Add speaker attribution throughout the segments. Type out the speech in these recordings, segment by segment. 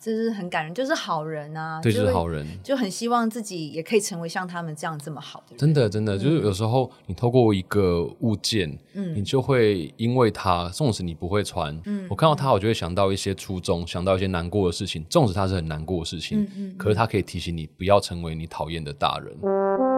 Speaker 1: 这是很感人，就是好人啊，
Speaker 2: 对，就是好人。
Speaker 1: 就很希望自己也可以成为像他们这样这么好的人。
Speaker 2: 真的，真的，就是有时候你透过一个物件，
Speaker 1: 嗯
Speaker 2: 你就会因为它，纵使你不会穿，
Speaker 1: 嗯
Speaker 2: 我看到它，我就会想到一些初衷，想到一些难过的事情，纵使它是很难过的事情，
Speaker 1: 嗯嗯
Speaker 2: 可是它可以提醒你不要成为你讨厌的大人。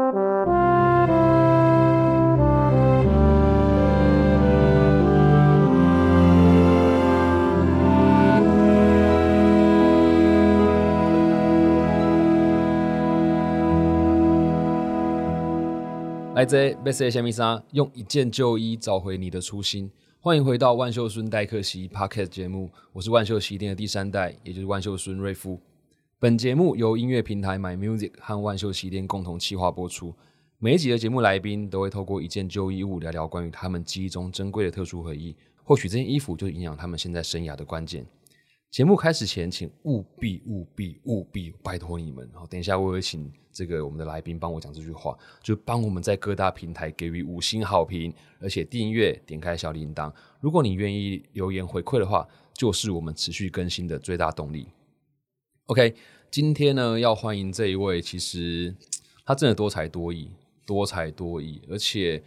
Speaker 2: 来自 b e s 虾米莎，用一件旧衣找回你的初心。欢迎回到万秀孙代客席 Podcast 节目，我是万秀席店的第三代，也就是万秀孙瑞夫。本节目由音乐平台 My Music 和万秀席店共同企划播出。每一集的节目来宾都会透过一件旧衣物聊聊关于他们记忆中珍贵的特殊回忆，或许这件衣服就是影响他们现在生涯的关键。节目开始前，请务必务必务必拜托你们，然后等一下我会请这个我们的来宾帮我讲这句话，就帮我们在各大平台给予五星好评，而且订阅点开小铃铛。如果你愿意留言回馈的话，就是我们持续更新的最大动力。OK，今天呢要欢迎这一位，其实他真的多才多艺，多才多艺，而且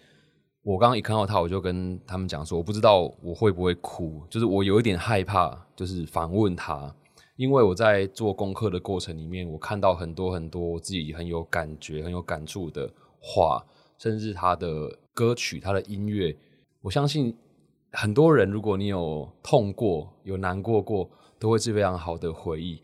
Speaker 2: 我刚刚一看到他，我就跟他们讲说，我不知道我会不会哭，就是我有一点害怕，就是访问他，因为我在做功课的过程里面，我看到很多很多自己很有感觉、很有感触的话，甚至他的歌曲、他的音乐，我相信很多人，如果你有痛过、有难过过，都会是非常好的回忆。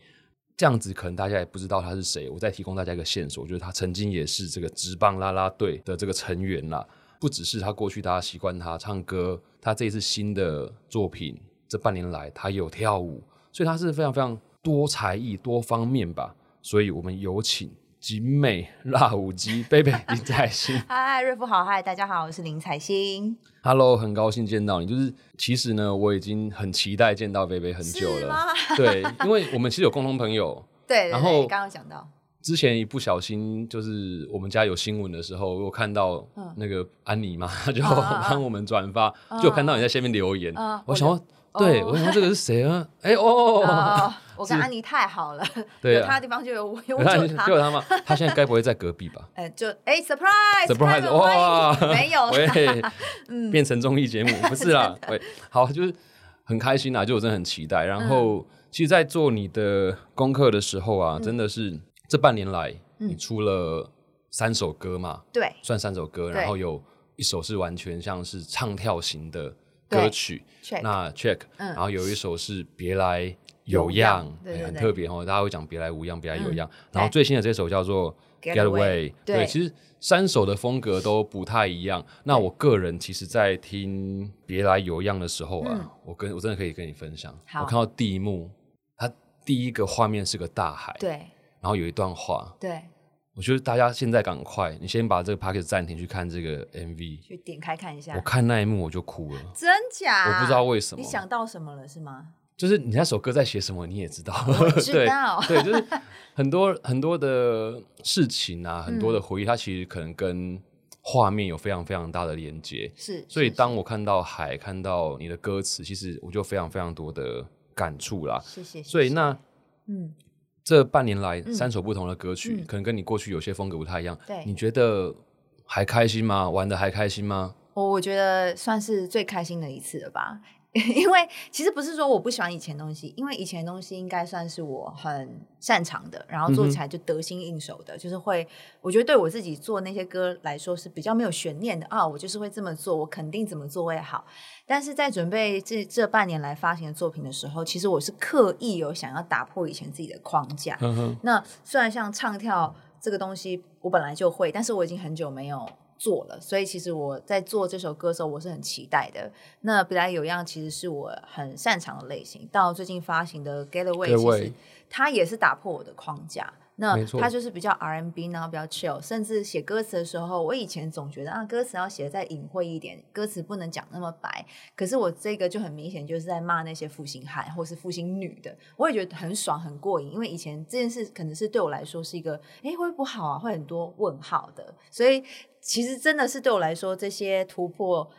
Speaker 2: 这样子可能大家也不知道他是谁，我再提供大家一个线索，就是他曾经也是这个职棒啦啦队的这个成员啦。不只是他过去大家习惯他唱歌，他这一次新的作品，这半年来他有跳舞，所以他是非常非常多才艺、多方面吧。所以我们有请集美辣舞姬贝贝林采欣。
Speaker 1: 嗨，瑞夫好，嗨，大家好，我是林采欣。
Speaker 2: Hello，很高兴见到你。就是其实呢，我已经很期待见到贝贝很久了。对，因为我们其实有共同朋友。
Speaker 1: 对对
Speaker 2: 然后
Speaker 1: 对刚刚有讲到，
Speaker 2: 之前一不小心，就是我们家有新闻的时候，我看到
Speaker 1: 嗯
Speaker 2: 那个安妮嘛，她 就帮我们转发，就有看到你在下面留言。
Speaker 1: 嗯
Speaker 2: 我想说，
Speaker 1: 就
Speaker 2: 对
Speaker 1: 哦。
Speaker 2: 我想说这个是谁啊？哎哦，
Speaker 1: 哦，我跟
Speaker 2: 是
Speaker 1: 安妮太好了，
Speaker 2: 对啊。
Speaker 1: 有他的地方就有我，有我
Speaker 2: 有他
Speaker 1: 就有他
Speaker 2: 就。有他吗？他现在该不会在隔壁吧？
Speaker 1: 哎，就哎
Speaker 2: ，surprise？surprise！
Speaker 1: 欢
Speaker 2: 哇
Speaker 1: 迎，没有啦，
Speaker 2: 喂，
Speaker 1: 嗯。
Speaker 2: 变成综艺节目不是啦，喂，好，就是很开心啦，就我真的很期待。然
Speaker 1: 嗯。
Speaker 2: 后，其实，在做你的功课的时候啊，真的是这半年来，
Speaker 1: 嗯。
Speaker 2: 你出了三首歌嘛，
Speaker 1: 对。
Speaker 2: 算三首歌，然后有一首是完全像是唱跳型的歌曲，那 check，、
Speaker 1: 嗯。
Speaker 2: 然后有一首是别来有
Speaker 1: 有
Speaker 2: 样
Speaker 1: 样，对
Speaker 2: 哎很特别哦，大家会讲别来无恙，别来有
Speaker 1: 嗯
Speaker 2: 样。然后最新的这首叫做
Speaker 1: Getaway，
Speaker 2: 对，其实三首的风格都不太一样。那我个人其实，在听别来有样的时候啊，
Speaker 1: 嗯。
Speaker 2: 我跟我真的可以跟你分享，我看到第一幕，它第一个画面是个大海，
Speaker 1: 对。
Speaker 2: 然后有一段话，
Speaker 1: 对，
Speaker 2: 我觉得大家现在赶快，你先把这个 p o c k e t 暂停去看这个 MV。
Speaker 1: 去点开看一下我，
Speaker 2: 看那一幕我就哭了，
Speaker 1: 真假？
Speaker 2: 我不知道为什么
Speaker 1: 你想到什么了是吗？
Speaker 2: 就是你那首歌在写什么，你也知道，
Speaker 1: 知
Speaker 2: 对
Speaker 1: 道
Speaker 2: 对，就是很多很多的事情啊，很
Speaker 1: 嗯
Speaker 2: 多的回忆，它其实可能跟画面有非常非常大的连接。
Speaker 1: 是，
Speaker 2: 所以
Speaker 1: 是
Speaker 2: 当我看到海，看到你的歌词，其实我就非常非常多的感触啦。
Speaker 1: 谢谢
Speaker 2: 所以那
Speaker 1: 嗯，
Speaker 2: 这半年来
Speaker 1: 嗯
Speaker 2: 三首不同的歌曲，
Speaker 1: 嗯
Speaker 2: 可能跟你过去有些风格不太一样。
Speaker 1: 对
Speaker 2: 你觉得还开心吗？玩的还开心吗？
Speaker 1: 我我觉得算是最开心的一次了吧。因为其实不是说我不喜欢以前的东西，因为以前的东西应该算是我很擅长的，然后做起来就得心应手的，就是会，我觉得对我自己做那些歌来说是比较没有悬念的啊，我就是会这么做，我肯定怎么做会好。但是在准备这这半年来发行的作品的时候，其实我是刻意有想要打破以前自己的框架，那虽然像唱跳这个东西我本来就会，但是我已经很久没有做了，所以其实我在做这首歌的时候，我是很期待的。那本来有样其实是我很擅长的类型，到最近发行的
Speaker 2: Getaway，Getaway
Speaker 1: 其实它也是打破我的框架。那它就是比较 R&B，然后比较 chill，甚至写歌词的时候，我以前总觉得啊，歌词要写的再隐晦一点，歌词不能讲那么白。可是我这个就很明显就是在骂那些负心汉或是负心女的，我也觉得很爽很过瘾，因为以前这件事可能是对我来说是一个，哎，会不好啊，会很多问号的，所以其实真的是对我来说这些突破，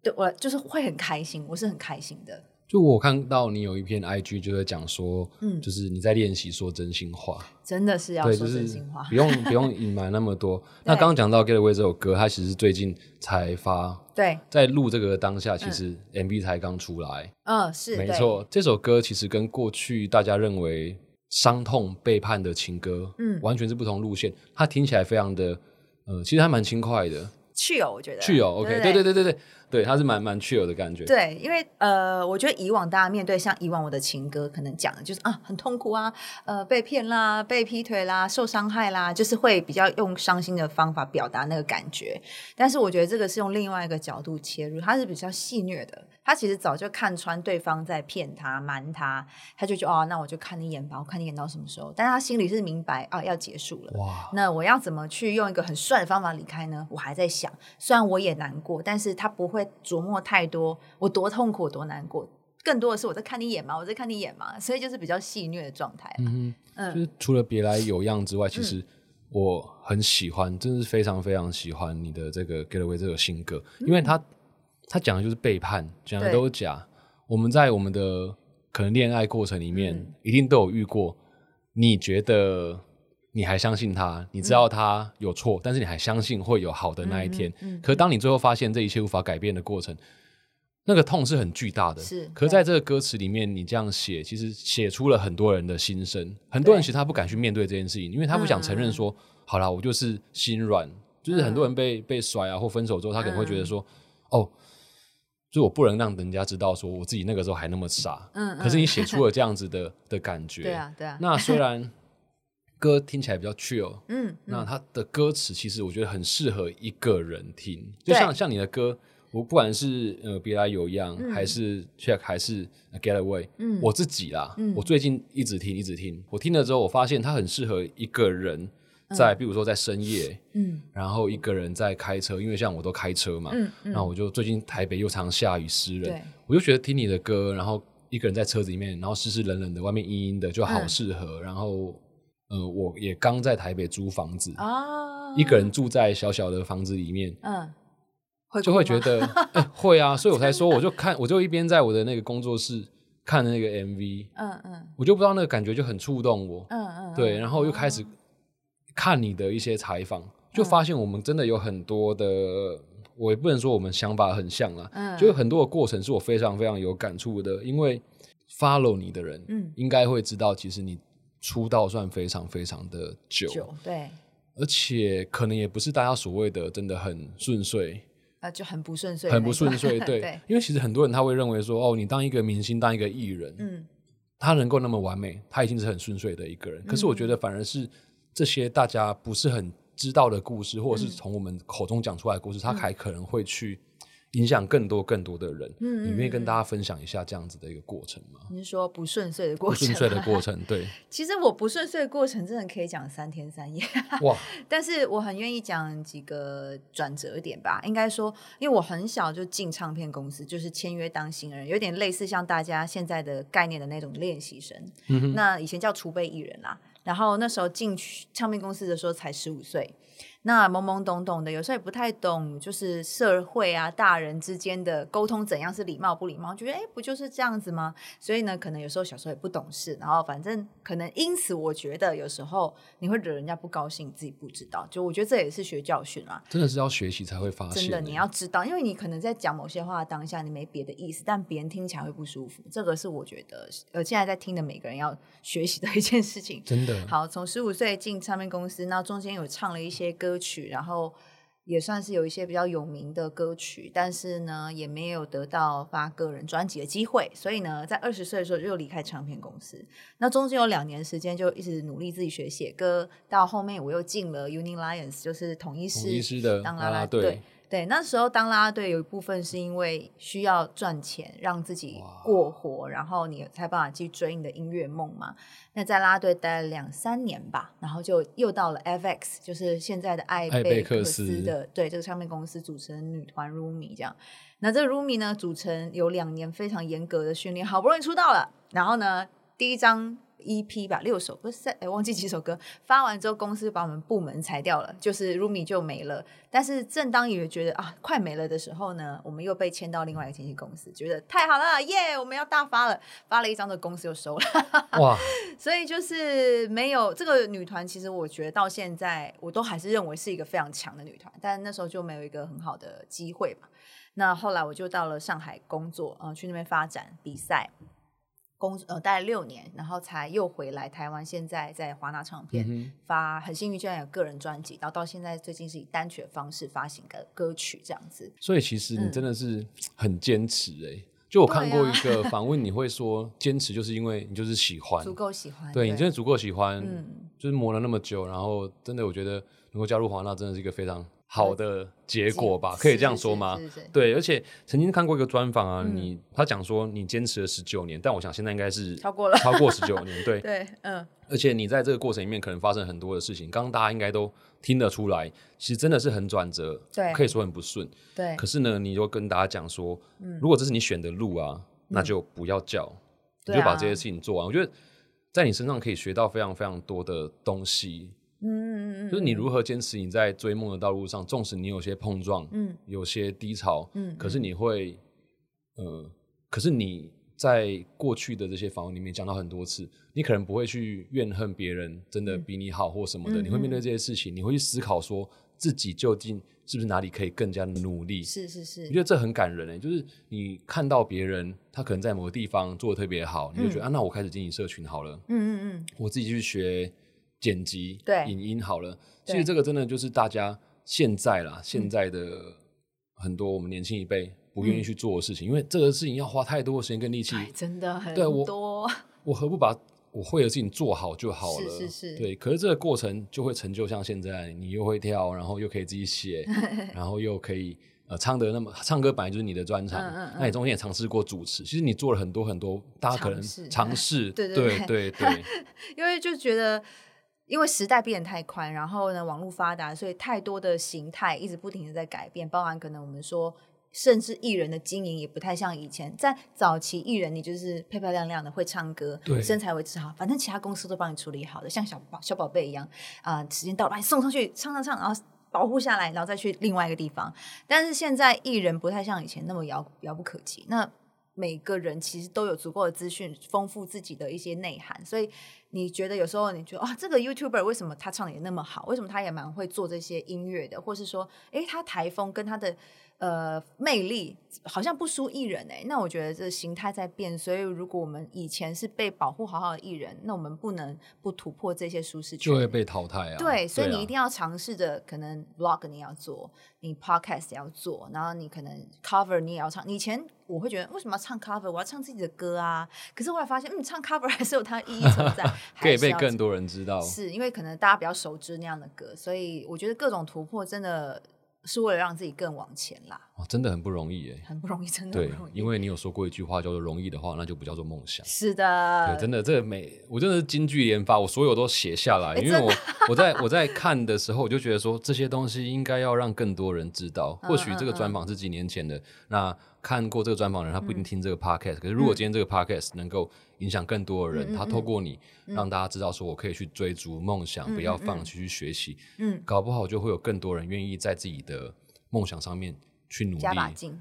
Speaker 1: 对我就是会很开心，我是很开心的。
Speaker 2: 就我看到你有一篇 IG 就在讲说，
Speaker 1: 嗯
Speaker 2: 就是你在练习说真心话，
Speaker 1: 真的是要
Speaker 2: 对，
Speaker 1: 说
Speaker 2: 就是
Speaker 1: 真心话
Speaker 2: 不。用不用隐瞒那么多。那刚刚讲到《Get Away》这首歌，它其实最近才发，
Speaker 1: 对，
Speaker 2: 在录这个当下，其实 MV 才刚出来。
Speaker 1: 嗯，是，对，
Speaker 2: 没错，这首歌其实跟过去大家认为伤痛背叛的情歌，
Speaker 1: 嗯
Speaker 2: 完全是不同路线。它听起来非常的，呃，其实还蛮轻快的，
Speaker 1: 去哦，我觉得。
Speaker 2: 去哦，OK，对对对对对对，它是蛮蛮 chill 的感觉。
Speaker 1: 对，因为呃，我觉得以往大家面对像以往我的情歌，可能讲的就是啊很痛苦啊，呃被骗啦，被劈腿啦，受伤害啦，就是会比较用伤心的方法表达那个感觉。但是我觉得这个是用另外一个角度切入，它是比较戏谑的。他其实早就看穿对方在骗他、瞒他，他就觉得哦，那我就看你演吧，我看你演到什么时候。但是他心里是明白啊，要结束了。
Speaker 2: 哇，
Speaker 1: 那我要怎么去用一个很帅的方法离开呢？我还在想，虽然我也难过，但是他不会琢磨太多，我多痛苦，我多难过，更多的是我在看你演嘛，我在看你演嘛，所以就是比较戏虐的状态。
Speaker 2: 嗯
Speaker 1: 嗯，
Speaker 2: 就是除了别来有样之外，其实我很喜欢，真的是非常非常喜欢你的这个《Get Away》这个性格，因为他他讲的就是背叛，讲的都是假。我们在我们的可能恋爱过程里面，
Speaker 1: 嗯
Speaker 2: 一定都有遇过，你觉得你还相信他，你知道他有错，但是你还相信会有好的那一天。
Speaker 1: 嗯嗯嗯
Speaker 2: 可当你最后发现这一切无法改变的过程，那个痛是很巨大的。
Speaker 1: 是
Speaker 2: 可是在这个歌词里面，你这样写，其实写出了很多人的心声。很多人其实他不敢去面对这件事情，因为他不想承认说，好啦，我就是心软。就是很多人被、被甩啊或分手之后，他可能会觉得说，哦，就我不能让人家知道说我自己那个时候还那么傻。
Speaker 1: 嗯，
Speaker 2: 可是你
Speaker 1: 嗯
Speaker 2: 写出了这样子的的感觉。
Speaker 1: 对啊，对啊，
Speaker 2: 那虽然歌听起来比较 chill，
Speaker 1: 嗯，
Speaker 2: 那
Speaker 1: 嗯
Speaker 2: 它的歌词其实我觉得很适合一个人听，就像像你的歌，我不管是呃别来有样，
Speaker 1: 嗯。
Speaker 2: 还是 check，还是 get away，、
Speaker 1: 嗯。
Speaker 2: 我自己啦，
Speaker 1: 嗯。
Speaker 2: 我最近一直听一直听，我听了之后，我发现它很适合一个人在，比如说在深夜，
Speaker 1: 嗯。
Speaker 2: 然后一个人在开车，因为像我都开车嘛，
Speaker 1: 嗯嗯，
Speaker 2: 那我就最近台北又常下雨湿冷，我就觉得听你的歌，然后一个人在车子里面，然后湿湿冷冷的，外面阴阴的，就好
Speaker 1: 嗯。
Speaker 2: 适合。然后，呃，我也刚在台北租房子，
Speaker 1: 啊，
Speaker 2: 一个人住在小小的房子里面，
Speaker 1: 嗯，会
Speaker 2: 就会觉得、哎会啊，所以我才说，我就看，我就一边在我的那个工作室看那个 MV，
Speaker 1: 嗯嗯
Speaker 2: 我就不知道那个感觉就很触动我。
Speaker 1: 嗯嗯，
Speaker 2: 对，
Speaker 1: 嗯
Speaker 2: 然后又开始看你的一些采访，就发现我们真的有很多的，我也不能说我们想法很像啦，
Speaker 1: 嗯
Speaker 2: 就有很多的过程是我非常非常有感触的，因为 follow 你的人，
Speaker 1: 嗯。
Speaker 2: 应该会知道，其实你出道算非常非常的久，
Speaker 1: 酒对，
Speaker 2: 而且可能也不是大家所谓的真的很顺遂，
Speaker 1: 啊就很不顺遂
Speaker 2: 很，不顺遂，对，
Speaker 1: 对，
Speaker 2: 因为其实很多人他会认为说，哦，你当一个明星，当一个艺人，
Speaker 1: 嗯。
Speaker 2: 他能够那么完美，他已经是很顺遂的一个人。可是我觉得反而是这些大家不是很知道的故事，或者是从我们口中讲出来的故事，他还可能会去影响更多更多的人。
Speaker 1: 嗯
Speaker 2: 你愿意跟大家分享一下这样子的一个过程吗？
Speaker 1: 你是说不顺遂的过程？
Speaker 2: 不顺遂的过程，对，
Speaker 1: 其实我不顺遂的过程真的可以讲三天三夜，
Speaker 2: 哇，
Speaker 1: 但是我很愿意讲几个转折点吧。应该说，因为我很小就进唱片公司，就是签约当新人，有点类似像大家现在的概念的那种练习生。那以前叫储备艺人啦。然后那时候进去唱片公司的时候才十五岁，那懵懵懂懂的，有时候也不太懂，就是社会啊大人之间的沟通怎样是礼貌不礼貌，觉得哎不就是这样子吗？所以呢，可能有时候小时候也不懂事，然后反正可能因此我觉得有时候你会惹人家不高兴，自己不知道。就我觉得这也是学教训啊。
Speaker 2: 真的是要学习才会发现。
Speaker 1: 真的，你要知道，因为你可能在讲某些话当下，你没别的意思，但别人听起来会不舒服。这个是我觉得，呃，现在在听的每个人要学习的一件事情。
Speaker 2: 真的，
Speaker 1: 好，从十五岁进唱片公司，那中间有唱了一些歌曲，然后也算是有一些比较有名的歌曲，但是呢，也没有得到发个人专辑的机会，所以呢，在二十岁的时候就离开唱片公司。那中间有两年时间就一直努力自己学写歌，到后面我又进了 Uni Lions，就是统一
Speaker 2: 统
Speaker 1: 师
Speaker 2: 的
Speaker 1: 当
Speaker 2: 啦啦
Speaker 1: 队。对，那时候当啦啦队有一部分是因为需要赚钱，让自己
Speaker 2: 哇
Speaker 1: 过活，然后你才办法去追你的音乐梦嘛。那在啦啦队待了两三年吧，然后就又到了 FX，就是现在的艾
Speaker 2: 艾贝
Speaker 1: 贝克
Speaker 2: 克斯
Speaker 1: 斯的对这个唱片公司组成的女团 Rumi 这样。那这个 Rumi 呢，组成有两年非常严格的训练，好不容易出道了，然后呢，第一张 EP 吧，六首不是三，哎，忘记几首歌。发完之后，公司把我们部门裁掉了，就是 Rumi 就没了。但是正当以为觉得啊快没了的时候呢，我们又被签到另外一个经纪公司，觉得太好了，耶，我们要大发了。发了一张的公司又收了，哇！所以就是没有这个女团，其实我觉得到现在我都还是认为是一个非常强的女团，但那时候就没有一个很好的机会嘛。那后来我就到了上海工作，嗯，去那边发展比赛。工呃待了六年，然后才又回来台湾。现在在华纳唱片发，很幸运居然有个人专辑，然后到现在最近是以单曲的方式发行的歌曲这样子。
Speaker 2: 所以其实你真的是很坚持哎。就我看过一个访问，你会说坚持就是因为你就是喜欢，
Speaker 1: 足够喜欢。
Speaker 2: 对你真的足够喜欢，嗯，就是磨了那么久，然后真的我觉得能够加入华纳真的是一个非常。好的结果吧，可以这样说吗？对，而且曾经看过一个专访啊，你他讲说你坚持了十九年，但我想现在应该是
Speaker 1: 超过了，
Speaker 2: 超过十九年。对
Speaker 1: 对，嗯。
Speaker 2: 而且你在这个过程里面可能发生很多的事情，刚刚大家应该都听得出来，其实真的是很转折，
Speaker 1: 对，
Speaker 2: 可以说很不顺。
Speaker 1: 对。
Speaker 2: 可是呢，你就跟大家讲说，如果这是你选的路啊，那就不要叫，你就把这些事情做完。我觉得在你身上可以学到非常非常多的东西。嗯嗯嗯，就是你如何坚持你在追梦的道路上，纵使你有些碰撞，嗯，有些低潮，嗯，可是你会，呃，可是你在过去的这些访问里面讲到很多次，你可能不会去怨恨别人真的比你好或什么的，你会面对这些事情，你会去思考说自己究竟是不是哪里可以更加努力，
Speaker 1: 是是是，
Speaker 2: 我觉得这很感人诶，就是你看到别人他可能在某个地方做的特别好，你就觉得啊，那我开始经营社群好了，嗯嗯嗯，我自己去学。剪辑、对影音好了，其实这个真的就是大家现在啦，现在的很多我们年轻一辈不愿意去做的事情，因为这个事情要花太多的时间跟力气，
Speaker 1: 真的很
Speaker 2: 多。我何不把我会的事情做好就好了？
Speaker 1: 是是是，
Speaker 2: 对。可是这个过程就会成就像现在，你又会跳，然后又可以自己写，然后又可以呃唱的那么唱歌本来就是你的专长，那你中间也尝试过主持，其实你做了很多很多，大家可能尝试，
Speaker 1: 对
Speaker 2: 对对对，
Speaker 1: 因为就觉得。因为时代变得太快，然后呢，网络发达，所以太多的形态一直不停的在改变，包含可能我们说，甚至艺人的经营也不太像以前。在早期艺人，你就是漂漂亮亮的，会唱歌，身材维持好，反正其他公司都帮你处理好的，像小宝小宝贝一样啊，时间到了把你送上去唱唱唱，然后保护下来，然后再去另外一个地方。但是现在艺人不太像以前那么遥遥不可及。那每个人其实都有足够的资讯，丰富自己的一些内涵，所以你觉得有时候你觉得啊，这个 YouTuber 为什么他唱的也那么好？为什么他也蛮会做这些音乐的？或是说，哎，他台风跟他的。呃，魅力好像不输艺人哎，那我觉得这形态在变，所以如果我们以前是被保护好好的艺人，那我们不能不突破这些舒适圈，
Speaker 2: 就会被淘汰啊。
Speaker 1: 对，所以你一定要尝试着，可能 vlog 你要做，你 podcast 要做，然后你可能 cover 你也要唱。以前我会觉得为什么要唱 cover？我要唱自己的歌啊。可是后来发现，嗯，唱 cover 还是有它的意义存在，
Speaker 2: 可以被更多人知道。
Speaker 1: 是因为可能大家比较熟知那样的歌，所以我觉得各种突破真的。是为了让自己更往前啦，
Speaker 2: 哦，真的很不容易耶，
Speaker 1: 很不容易，真的
Speaker 2: 对，因为你有说过一句话叫做“容易的话，那就不叫做梦想”。
Speaker 1: 是的，
Speaker 2: 对，真的，这个每我真的是金句连发，我所有都写下来，因为我我在我在看的时候，我就觉得说这些东西应该要让更多人知道。或许这个专访是几年前的，那看过这个专访的人，他不一定听这个 podcast，可是如果今天这个 podcast 能够影响更多的人，他透过你让大家知道说我可以去追逐梦想，不要放弃去学习，嗯，搞不好就会有更多人愿意在自己的。梦想上面去努力，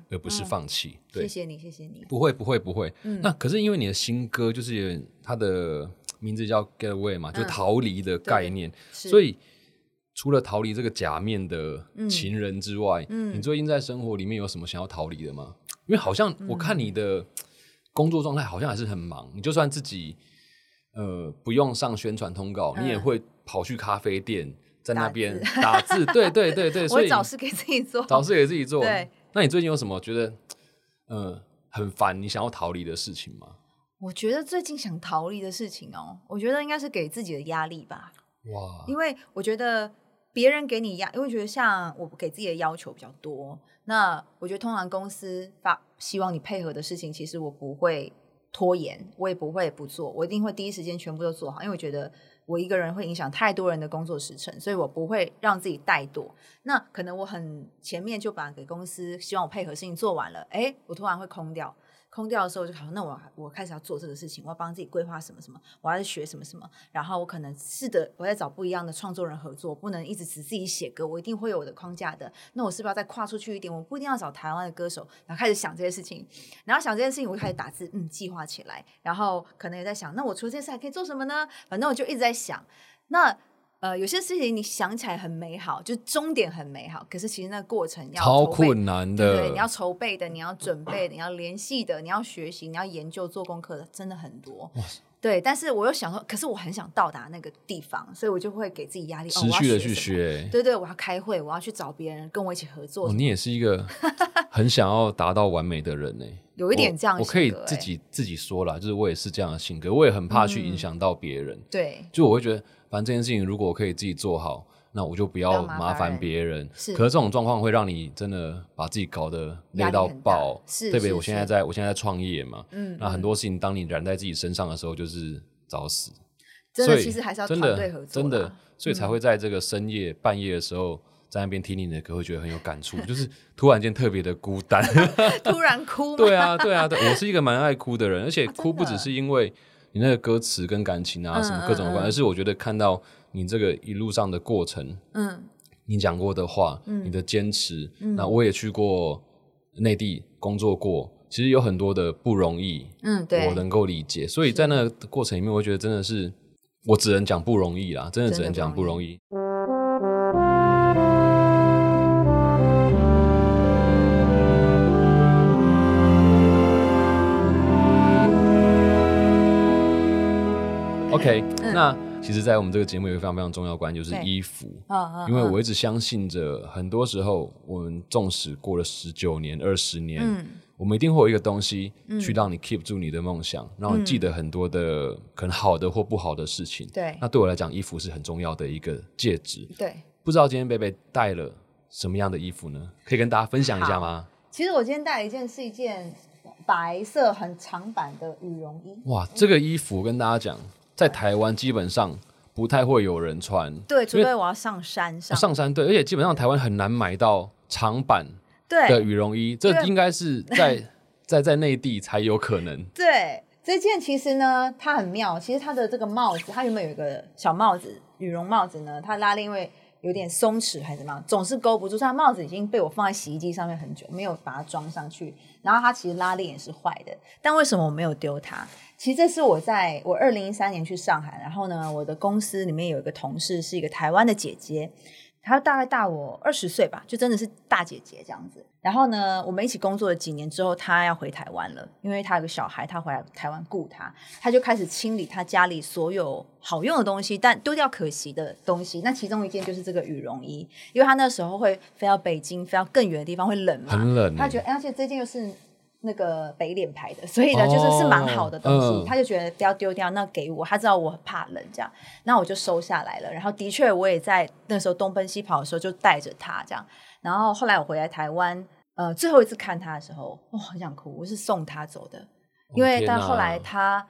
Speaker 2: 而不是放弃。
Speaker 1: 谢谢你，谢谢你。
Speaker 2: 不会，不会，不会。那可是因为你的新歌就是它的名字叫《Get Away》嘛，就逃离的概念。所以除了逃离这个假面的情人之外，你最近在生活里面有什么想要逃离的吗？因为好像我看你的工作状态好像还是很忙。你就算自己呃不用上宣传通告，你也会跑去咖啡店。在那边打字，对对对对，所以
Speaker 1: 找事给自己做，
Speaker 2: 找事给自己做。
Speaker 1: 对，
Speaker 2: 那你最近有什么觉得嗯很烦，你想要逃离的事情吗？
Speaker 1: 我觉得最近想逃离的事情哦，我觉得应该是给自己的压力吧。哇，因为我觉得别人给你压，因为觉得像我给自己的要求比较多，那我觉得通常公司发希望你配合的事情，其实我不会拖延，我也不会不做，我一定会第一时间全部都做好，因为我觉得。我一个人会影响太多人的工作时程，所以我不会让自己怠惰。那可能我很前面就把给公司希望我配合事情做完了，哎，我突然会空掉。空掉的时候，我就好，那我我开始要做这个事情，我要帮自己规划什么什么，我要学什么什么，然后我可能试着我在找不一样的创作人合作，不能一直只自己写歌，我一定会有我的框架的。那我是不是要再跨出去一点？我不一定要找台湾的歌手，然后开始想这些事情，然后想这件事情，我就开始打字，嗯，计划起来，然后可能也在想，那我除了这件事还可以做什么呢？反正我就一直在想，那。呃，有些事情你想起来很美好，就终点很美好，可是其实那个过程要
Speaker 2: 超困难的，
Speaker 1: 对，你要筹备的，你要准备的，你要联系的，你要学习，你要研究做功课的，真的很多。对，但是我又想说，可是我很想到达那个地方，所以我就会给自己压力，
Speaker 2: 持续
Speaker 1: 的
Speaker 2: 去学。
Speaker 1: 对对，我要开会，我要去找别人跟我一起合作。
Speaker 2: 你也是一个很想要达到完美的人呢，
Speaker 1: 有一点这样，
Speaker 2: 我可以自己自己说了，就是我也是这样的性格，我也很怕去影响到别人。
Speaker 1: 对，
Speaker 2: 就我会觉得。反正这件事情，如果我可以自己做好，那我就不要麻烦别人。
Speaker 1: 是，
Speaker 2: 可是这种状况会让你真的把自己搞得累到爆。
Speaker 1: 是，
Speaker 2: 特别我现在在我现在在创业嘛，嗯，那很多事情当你染在自己身上的时候，就是找死。
Speaker 1: 真的，其实还是要团队合
Speaker 2: 作。真的，所以才会在这个深夜半夜的时候，在那边听你的歌，会觉得很有感触，就是突然间特别的孤单，
Speaker 1: 突然哭。
Speaker 2: 对啊，对啊，对，我是一个蛮爱哭的人，而且哭不只是因为。你那个歌词跟感情啊，什么各种关，而是我觉得看到你这个一路上的过程，嗯，你讲过的话，嗯，你的坚持，嗯，那我也去过内地工作过，其实有很多的不容易，
Speaker 1: 嗯，对，
Speaker 2: 我能够理解，所以在那个过程里面，我觉得真的是，我只能讲不容易啦，真的只能讲不容易。OK，那其实，在我们这个节目有一个非常非常重要的关，就是衣服。因为我一直相信着，很多时候我们纵使过了十九年、二十年，我们一定会有一个东西去让你 keep 住你的梦想，让你记得很多的可能好的或不好的事情。
Speaker 1: 对，
Speaker 2: 那对我来讲，衣服是很重要的一个戒指。
Speaker 1: 对，
Speaker 2: 不知道今天贝贝带了什么样的衣服呢？可以跟大家分享一下吗？
Speaker 1: 其实我今天带了一件，是一件白色很长版的羽绒衣。
Speaker 2: 哇，这个衣服跟大家讲。在台湾基本上不太会有人穿，
Speaker 1: 对，除非我要上山上。
Speaker 2: 上山对，而且基本上台湾很难买到长版的羽绒衣，这应该是在 在在内地才有可能。
Speaker 1: 对，这件其实呢，它很妙。其实它的这个帽子，它原本有一个小帽子，羽绒帽子呢，它拉链因为有点松弛还是什么，总是勾不住。它帽子已经被我放在洗衣机上面很久，没有把它装上去。然后它其实拉链也是坏的，但为什么我没有丢它？其实这是我在我二零一三年去上海，然后呢，我的公司里面有一个同事是一个台湾的姐姐，她大概大我二十岁吧，就真的是大姐姐这样子。然后呢，我们一起工作了几年之后，她要回台湾了，因为她有个小孩，她回来台湾顾他，她就开始清理她家里所有好用的东西，但丢掉可惜的东西。那其中一件就是这个羽绒衣，因为她那时候会飞到北京，飞到更远的地方会冷嘛，
Speaker 2: 很冷。
Speaker 1: 她觉得，而且这件又是。那个北脸牌的，所以呢，就是是蛮好的东西，他就觉得不要丢掉，那给我，他知道我很怕冷，这样，那我就收下来了。然后的确，我也在那时候东奔西跑的时候就带着他这样。然后后来我回来台湾，呃，最后一次看他的时候，哇，很想哭。我是送他走的，因为到后来他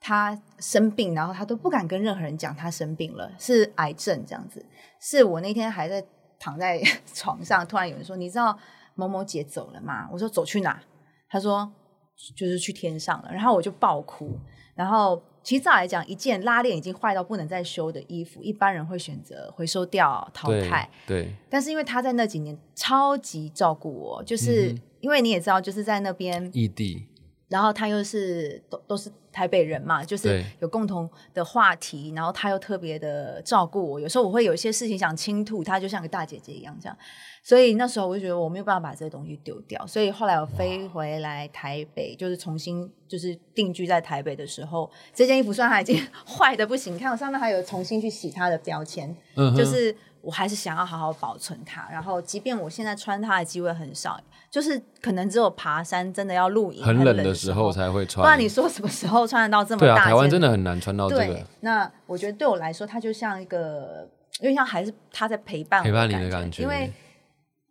Speaker 1: 他生病，然后他都不敢跟任何人讲他生病了，是癌症这样子。是我那天还在躺在 床上，突然有人说：“你知道某某姐走了吗？”我说：“走去哪？”他说，就是去天上了，然后我就爆哭。然后其实照来讲，一件拉链已经坏到不能再修的衣服，一般人会选择回收掉、淘汰。
Speaker 2: 对。
Speaker 1: 但是因为他在那几年超级照顾我，就是因为你也知道，就是在那边
Speaker 2: 异地，
Speaker 1: 然后他又是都都是台北人嘛，就是有共同的话题，然后他又特别的照顾我。有时候我会有一些事情想倾吐，他就像个大姐姐一样这样。所以那时候我就觉得我没有办法把这些东西丢掉，所以后来我飞回来台北，就是重新就是定居在台北的时候，这件衣服虽然它已经 坏的不行，你看我上面还有重新去洗它的标签，就是我还是想要好好保存它。然后即便我现在穿它的机会很少，就是可能只有爬山真的要露营
Speaker 2: 很
Speaker 1: 冷
Speaker 2: 的时候才会穿。
Speaker 1: 不然你说什么时候穿得到这么大？
Speaker 2: 台湾真的很难穿到这个。
Speaker 1: 那我觉得对我来说，它就像一个，因为像还是他在陪伴
Speaker 2: 陪伴你的感觉，
Speaker 1: 因为。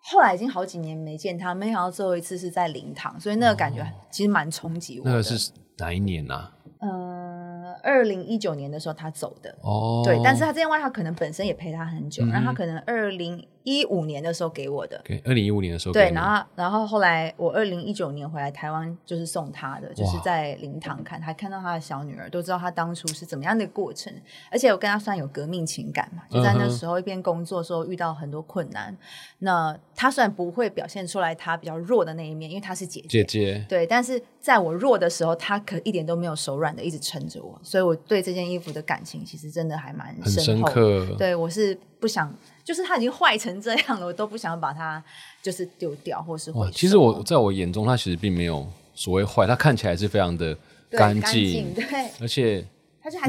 Speaker 1: 后来已经好几年没见他，没想到最后一次是在灵堂，所以那个感觉其实蛮冲击我
Speaker 2: 的。那个是哪一年啊？
Speaker 1: 嗯，呃，二零一九年的时候他走的，
Speaker 2: 哦，
Speaker 1: 对，但是他这件外套可能本身也陪他很久，
Speaker 2: 嗯
Speaker 1: 然后他可能二零一五年的时候给我的，
Speaker 2: 给二零一五年的时候
Speaker 1: 对，然后然后后来我二零一九年回来台湾，就是送他的，就是在灵堂看，他看到他的小女儿，都知道他当初是怎么样的过程，而且我跟他算有革命情感嘛，就在那时候一边工作的时候遇到很多困难，那他虽然不会表现出来他比较弱的那一面，因为他是姐
Speaker 2: 姐。姐姐，
Speaker 1: 对，但是在我弱的时候，他可一点都没有手软的一直撑着我，所以我对这件衣服的感情其实真的还蛮
Speaker 2: 很深。刻，
Speaker 1: 对我是不想，就是它已经坏成这样了，我都不想把它就是丢掉或是。
Speaker 2: 其实我在我眼中，它其实并没有所谓坏，它看起来是非常的
Speaker 1: 对
Speaker 2: 干
Speaker 1: 干
Speaker 2: 净，
Speaker 1: 对，
Speaker 2: 而且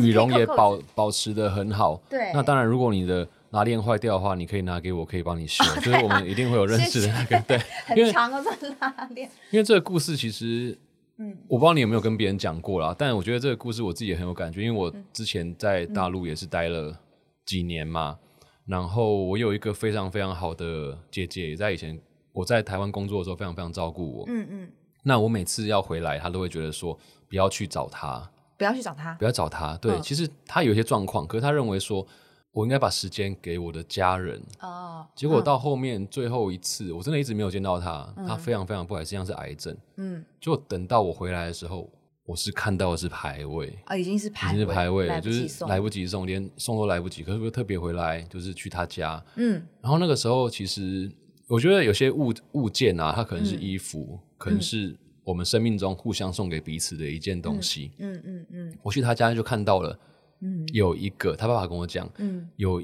Speaker 2: 羽绒也保保持的很好。
Speaker 1: 对
Speaker 2: 那当然，如果你的拉链坏掉的话，你可以拿给我，可以帮你修。就是我们一定会有认识的那个，对，
Speaker 1: 很长的这拉链，
Speaker 2: 因为这个故事其实，
Speaker 1: 嗯。
Speaker 2: 我不知道你有没有跟别人讲过啦，但我觉得这个故事我自己也很有感觉，因为
Speaker 1: 嗯。
Speaker 2: 我之前在大陆也是待了几年嘛，然后我有一个非常非常好的姐姐，也在以前我在台湾工作的时候非常非常照顾我。
Speaker 1: 嗯嗯，
Speaker 2: 那我每次要回来，她都会觉得说不要去找她，
Speaker 1: 不要去找她。
Speaker 2: 不，要找她。对，
Speaker 1: 嗯。
Speaker 2: 其实她有一些状况，可是她认为说我应该把时间给我的家人。
Speaker 1: 哦，
Speaker 2: 结果到后面最后一次，我真的一直没有见到她，她
Speaker 1: 嗯
Speaker 2: 非常非常不好，实际上是癌症。
Speaker 1: 嗯
Speaker 2: 就等到我回来的时候，我是看到的是排位，
Speaker 1: 啊，已经是
Speaker 2: 已
Speaker 1: 排
Speaker 2: 经是排位了，就是来不及送，连送都来不及。可是我特别回来，就是去他家，
Speaker 1: 嗯
Speaker 2: 然后那个时候其实我觉得有些物物件啊，它可能是
Speaker 1: 嗯
Speaker 2: 衣服，可能是我们生命中互相送给彼此的一件东西。
Speaker 1: 嗯嗯嗯
Speaker 2: 我去他家就看到了
Speaker 1: 嗯
Speaker 2: 有一个，他爸爸跟我讲，
Speaker 1: 嗯，
Speaker 2: 有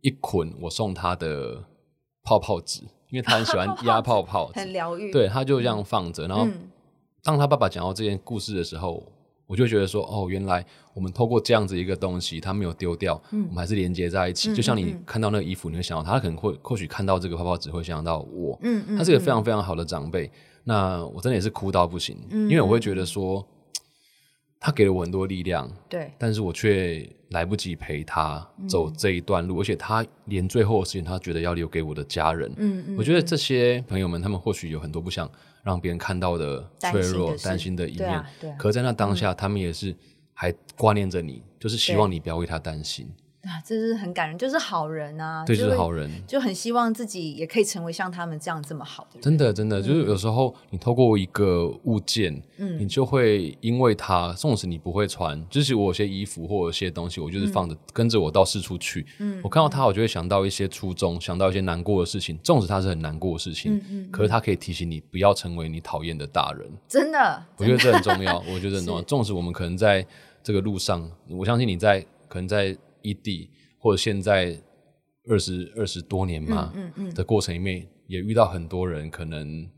Speaker 2: 一捆我送他的泡泡纸，因为他很喜欢压泡泡纸
Speaker 1: 很，疗愈，
Speaker 2: 对，他就这样放着，然后。
Speaker 1: 嗯
Speaker 2: 当他爸爸讲到这件故事的时候，我就觉得说，哦，原来我们透过这样子一个东西，他没有丢掉，我们还是连接在一起。
Speaker 1: 嗯
Speaker 2: 就像你看到那个衣服，你会想到他，可能会或许看到这个泡泡纸，会想到我。
Speaker 1: 嗯嗯，
Speaker 2: 他是一个非
Speaker 1: 嗯
Speaker 2: 常非常好的长辈。那我真的也是哭到不行，
Speaker 1: 嗯
Speaker 2: 因为我会觉得说，他给了我很多力量，
Speaker 1: 对，
Speaker 2: 但是我却来不及陪他
Speaker 1: 嗯
Speaker 2: 走这一段路，而且他连最后的时间，他觉得要留给我的家人。
Speaker 1: 嗯嗯，
Speaker 2: 我觉得这些朋友们，他们或许有很多不想让别人看到的脆弱、担心的一面
Speaker 1: 对啊，对啊
Speaker 2: 可在那当下，他们也是还挂念着你，就是希望你不要为他担心。
Speaker 1: 啊，这是很感人，就是好人啊，
Speaker 2: 对，就是好人。
Speaker 1: 就很希望自己也可以成为像他们这样这么好的人。
Speaker 2: 真的，真的，就是有时候你透过一个物件，
Speaker 1: 嗯
Speaker 2: 你就会因为它，纵使你不会穿，就是我有些衣服或有些东西，我就是放着、跟着我到四处去。
Speaker 1: 嗯
Speaker 2: 我看到它，我就会想到一些初衷，想到一些难过的事情。纵使它是很难过的事情，
Speaker 1: 嗯嗯
Speaker 2: 可是它可以提醒你不要成为你讨厌的大人。
Speaker 1: 真的，
Speaker 2: 我觉得这很重要，我觉得很重要。纵使我们可能在这个路上，我相信你在可能在异地或者现在二十二十多年嘛
Speaker 1: 嗯嗯
Speaker 2: 的过程里面，也遇到很多人可能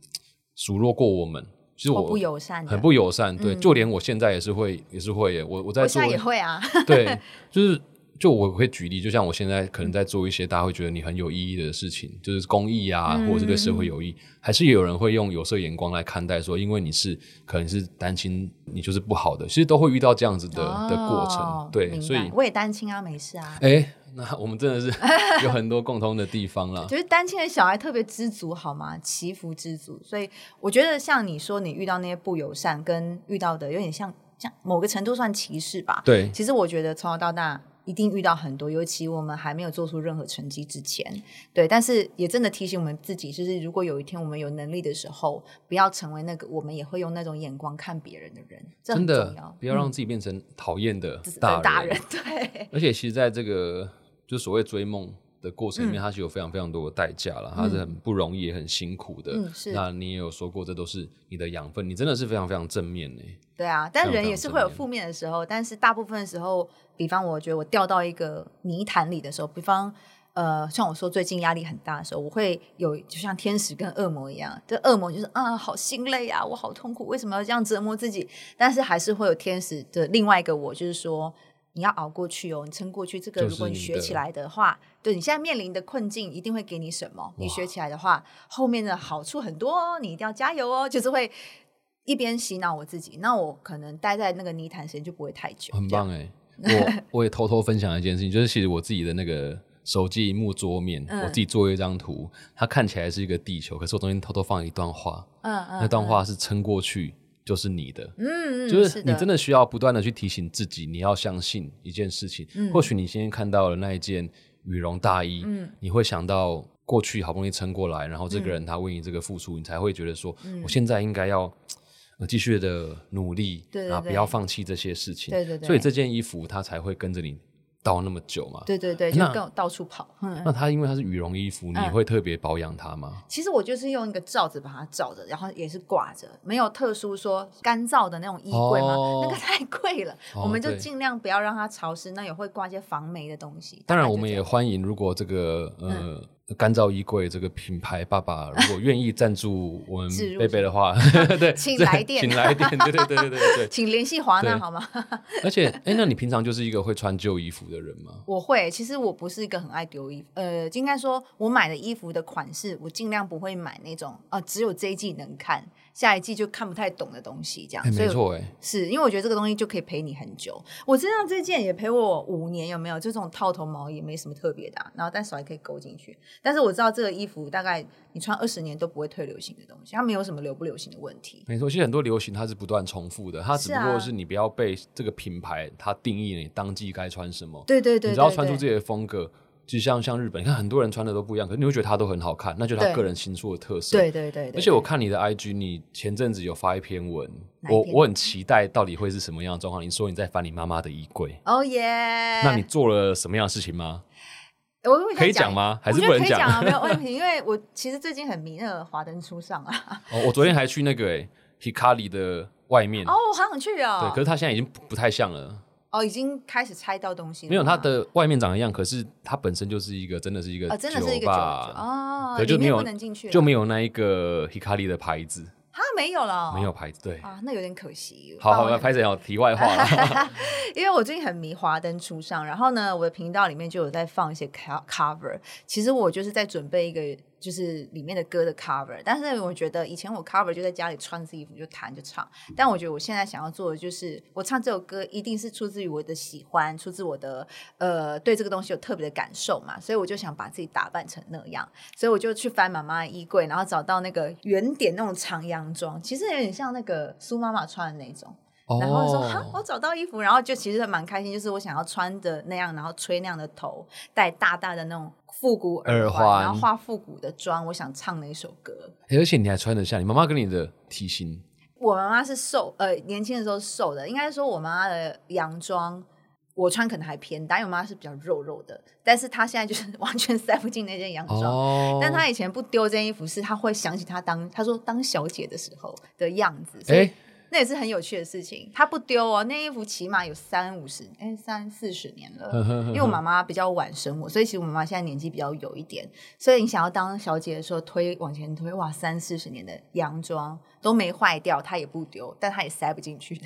Speaker 2: 数落过我们。其实我
Speaker 1: 不友善，
Speaker 2: 很不友善，对，
Speaker 1: 嗯
Speaker 2: 就连我现在也是会，也是会。我我在做
Speaker 1: 我现在也会啊，
Speaker 2: 对，就是就我会举例，就像我现在可能在做一些大家会觉得你很有意义的事情，就是公益啊，
Speaker 1: 嗯
Speaker 2: 或者是对社会有益，还是有人会用有色眼光来看待，说因为你是可能是单亲，你就是不好的，其实都会遇到这样子的、的过程
Speaker 1: 哦，
Speaker 2: 对，所以
Speaker 1: 我也单亲啊，没事啊。
Speaker 2: 哎，那我们真的是 有很多共通的地方啦。
Speaker 1: 就是单亲的小孩特别知足，好吗？祈福知足，所以我觉得像你说，你遇到那些不友善，跟遇到的有点像，像某个程度算歧视吧。
Speaker 2: 对，
Speaker 1: 其实我觉得从小到大一定遇到很多，尤其我们还没有做出任何成绩之前，对。但是也真的提醒我们自己，就是如果有一天我们有能力的时候，不要成为那个我们也会用那种眼光看别人的人，这
Speaker 2: 真的
Speaker 1: 很重要。
Speaker 2: 不要让自己变成讨厌的
Speaker 1: 嗯
Speaker 2: 大
Speaker 1: 大人，对，
Speaker 2: 而且其实在这个就所谓追梦的过程里
Speaker 1: 嗯
Speaker 2: 面，它是有非常非常多的代价了，它是很不容易也很辛苦的。
Speaker 1: 嗯是
Speaker 2: 那你也有说过，这都是你的养分，你真的是非常非常正面呢。
Speaker 1: 对啊，但人也是会有负面的时候，但是大部分的时候，比方我觉得我掉到一个泥潭里的时候，比方呃，像我说最近压力很大的时候，我会有就像天使跟恶魔一样，这恶魔就是啊，好心累啊，我好痛苦，为什么要这样折磨自己？但是还是会有天使的另外一个我，就是说。你要熬过去哦，你撑过去。这个如果你学起来的话，对你现在面临的困境一定会给你什么？你学起来的话，后面的好处很多哦，你一定要加油哦。就是会一边洗脑我自己，那我可能待在那个泥潭时间就不会太久。
Speaker 2: 很棒哎！我 我也偷偷分享一件事情，就是其实我自己的那个手机荧幕桌面，
Speaker 1: 嗯
Speaker 2: 我自己做了一张图，它看起来是一个地球，可是我中间偷偷放了一段话，
Speaker 1: 嗯嗯，
Speaker 2: 那段话是撑过去就是你的。就是你真
Speaker 1: 的
Speaker 2: 的需要不断的去提醒自己，你要相信一件事情。
Speaker 1: 嗯
Speaker 2: 或许你今天看到了那一件羽绒大衣，
Speaker 1: 嗯。
Speaker 2: 你会想到过去好不容易撑过来，然后这个人他为你这个付出，你才会觉得说，我现在应该要呃继续的努力，
Speaker 1: 对对
Speaker 2: 然后不要放弃这些事情。
Speaker 1: 对对对。
Speaker 2: 所以这件衣服它才会跟着你到那么久嘛。
Speaker 1: 对对对，就
Speaker 2: 那
Speaker 1: 跟我到处跑。嗯，
Speaker 2: 那它因为它是羽绒衣服，你
Speaker 1: 嗯
Speaker 2: 会特别保养它吗？
Speaker 1: 其实我就是用一个罩子把它罩着，然后也是挂着，没有特殊说干燥的那种衣柜嘛？
Speaker 2: 哦
Speaker 1: 那个太贵了，
Speaker 2: 哦
Speaker 1: 我们就尽量不要让它潮湿。那也会挂一些防霉的东西。
Speaker 2: 当然，我们也欢迎，如果这个
Speaker 1: 嗯
Speaker 2: 呃干燥衣柜这个品牌爸爸如果愿意赞助我们贝贝的话，对，
Speaker 1: 请
Speaker 2: 对
Speaker 1: 来电
Speaker 2: 请来电，对对对对对对。
Speaker 1: 请联系华纳
Speaker 2: 对
Speaker 1: 好吗？
Speaker 2: 而且，哎，那你平常就是一个会穿旧衣服的人吗？
Speaker 1: 我会，其实我不是一个很爱丢衣服，呃，应该说我买的衣服的款式，我尽量不会买那种啊、呃只有这一季能看，下一季就看不太懂的东西，这样。
Speaker 2: 哎，
Speaker 1: 所以
Speaker 2: 没错，哎，
Speaker 1: 是因为我觉得这个东西就可以陪你很久。我身上这件也陪我五年，有没有？就这种套头毛衣没什么特别的啊、然后但手还可以勾进去。但是我知道这个衣服大概你穿二十年都不会退流行的东西，它没有什么流不流行的问题。
Speaker 2: 没错。其实很多流行它是不断重复的，它只不过是你不要被这个品牌它定义你当季该穿什么，
Speaker 1: 对对对
Speaker 2: 你只要穿出自己的风格。就像像日本，你看很多人穿的都不一样，可是你会觉得它都很好看，那就是他个人新出的特色。
Speaker 1: 对对对对，
Speaker 2: 而且我看你的 IG，你前阵子有发一篇文，
Speaker 1: 篇
Speaker 2: 我我很期待到底会是什么样的状况。你说你在翻你妈妈的衣柜，
Speaker 1: 哦耶，
Speaker 2: 那你做了什么样的事情吗？
Speaker 1: 我会
Speaker 2: 可以讲吗还是不能讲
Speaker 1: 没有 问题，因为我其实最近很迷那个《华灯初上》啊。
Speaker 2: 哦，我昨天还去那个诶 Hikari 的外面，
Speaker 1: 哦，我好想去哦。
Speaker 2: 对，可是他现在已经不不太像了。
Speaker 1: 哦，已经开始拆到东西了。
Speaker 2: 没有它的外面长一样，可是它本身就是一个真的是一个
Speaker 1: 哦，真的是一个酒
Speaker 2: 吧
Speaker 1: 酒哦，
Speaker 2: 可就没有
Speaker 1: 不能进去，
Speaker 2: 就没有那一个 Hikari 的牌子，
Speaker 1: 啊没有了，
Speaker 2: 没有牌子。对，
Speaker 1: 啊，那有点可惜。
Speaker 2: 好好，拍成要题外话了。
Speaker 1: 因为我最近很迷华灯初上，然后呢，我的频道里面就有在放一些 co- cover。其实我就是在准备一个，就是里面的歌的 cover。但是我觉得以前我 cover 就在家里穿着衣服就弹就唱，但我觉得我现在想要做的就是，我唱这首歌一定是出自于我的喜欢，出自我的呃对这个东西有特别的感受嘛，所以我就想把自己打扮成那样，所以我就去翻妈妈的衣柜，然后找到那个圆点那种长洋装，其实有点像那个苏妈妈穿的那种。然后说哈，我
Speaker 2: 哦，
Speaker 1: 找到衣服，然后就其实蛮开心，就是我想要穿的那样，然后吹那样的头，戴大大的那种复古耳
Speaker 2: 耳环
Speaker 1: 然后画复古的妆，我想唱那首歌。
Speaker 2: 而且你还穿得下，你妈妈跟你的体型
Speaker 1: 我妈妈是瘦，呃，年轻的时候是瘦的，应该说我妈妈的洋装。我穿可能还偏大，因为我妈是比较肉肉的，但是她现在就是完全塞不进那件洋装。
Speaker 2: 哦，
Speaker 1: 但她以前不丢这件衣服，是她会想起她当她说当小姐的时候的样子，
Speaker 2: 哎，
Speaker 1: 那也是很有趣的事情。他不丢哦，那衣服起码有三五十，哎，三四十年了。因为我妈妈比较晚生我，所以其实我妈妈现在年纪比较有一点。所以你想要当小姐的时候，推往前推，哇，三四十年的洋装都没坏掉，她也不丢，但她也塞不进去。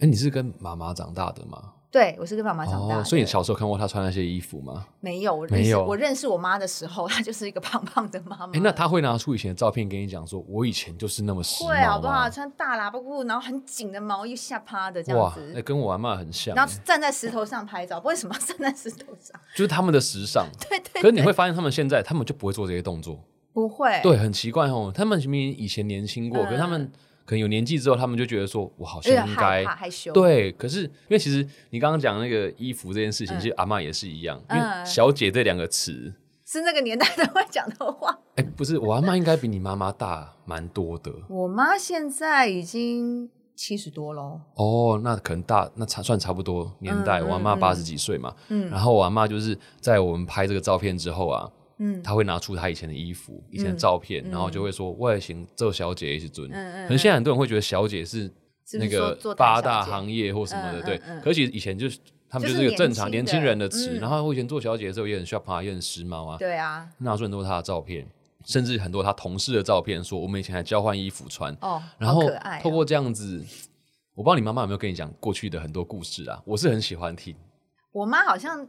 Speaker 2: 哎，你是跟妈妈长大的吗？
Speaker 1: 对我是跟妈妈长大
Speaker 2: 所以你小时候看过她穿那些衣服吗？
Speaker 1: 没有？
Speaker 2: 没有
Speaker 1: 我认识我妈的时候，她就是一个胖胖的妈妈。
Speaker 2: 哎，那她会拿出以前的照片跟你讲说，我以前就是那么时
Speaker 1: 会
Speaker 2: 髦
Speaker 1: 好不好？穿大喇叭裤，然后很紧的毛衣下趴的这样
Speaker 2: 哇，
Speaker 1: 子
Speaker 2: 哎，，跟我阿妈很像，
Speaker 1: 然后站在石头上拍照。为什么 站在石头上？
Speaker 2: 就是他们的时尚。
Speaker 1: 对对
Speaker 2: 可是你会发现，他们现在他们就不会做这些动作。
Speaker 1: 不会，
Speaker 2: 对，很奇怪哦。他们明明以前年轻过，
Speaker 1: 嗯
Speaker 2: 可是他们可能有年纪之后，他们就觉得说，我好像应该
Speaker 1: 怕害羞。
Speaker 2: 对。可是因为其实你刚刚讲那个衣服这件事情，
Speaker 1: 嗯
Speaker 2: 其实阿嬷也是一样，因为
Speaker 1: 嗯
Speaker 2: 小姐这两个词，
Speaker 1: 是那个年代都会讲的话。
Speaker 2: 哎，不是，我阿妈应该比你妈妈大蛮多的
Speaker 1: 我妈现在已经七十多喽，
Speaker 2: 哦。那可能大，那差算差不多年代。
Speaker 1: 嗯
Speaker 2: 我阿嬷
Speaker 1: 嗯
Speaker 2: 八十几岁嘛，
Speaker 1: 嗯
Speaker 2: 然后我阿妈就是在我们拍这个照片之后啊，
Speaker 1: 嗯
Speaker 2: 她会拿出他以前的衣服、以前的照片，然后就会说外形这小姐也是尊。
Speaker 1: 嗯嗯
Speaker 2: 可能现在很多人会觉得小姐是那个八大行业或什么的，对
Speaker 1: 嗯嗯嗯。
Speaker 2: 可是其实以前就是他们
Speaker 1: 就
Speaker 2: 就是是一个正常
Speaker 1: 年轻
Speaker 2: 人的词。
Speaker 1: 嗯
Speaker 2: 然后我以前做小姐的时候也很 sharp 啊，也很时髦啊，
Speaker 1: 对啊，
Speaker 2: 拿出很多她的照片，甚至很多她同事的照片，说我们以前还交换衣服穿。
Speaker 1: 哦，
Speaker 2: 然后
Speaker 1: 好可爱哦
Speaker 2: 透过这样子，我不知道你妈妈有没有跟你讲过去的很多故事啊？我是很喜欢听。
Speaker 1: 我妈好像